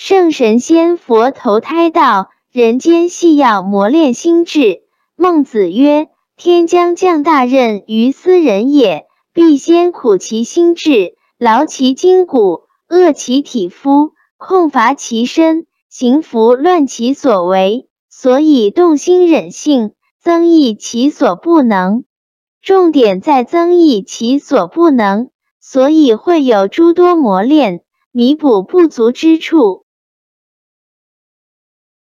圣神仙佛投胎到人间，系要磨练心智。孟子曰：“天将降大任于斯人也，必先苦其心志，劳其筋骨，饿其体肤，空乏其身，行拂乱其所为。所以动心忍性，增益其所不能。重点在增益其所不能，所以会有诸多磨练，弥补不足之处。”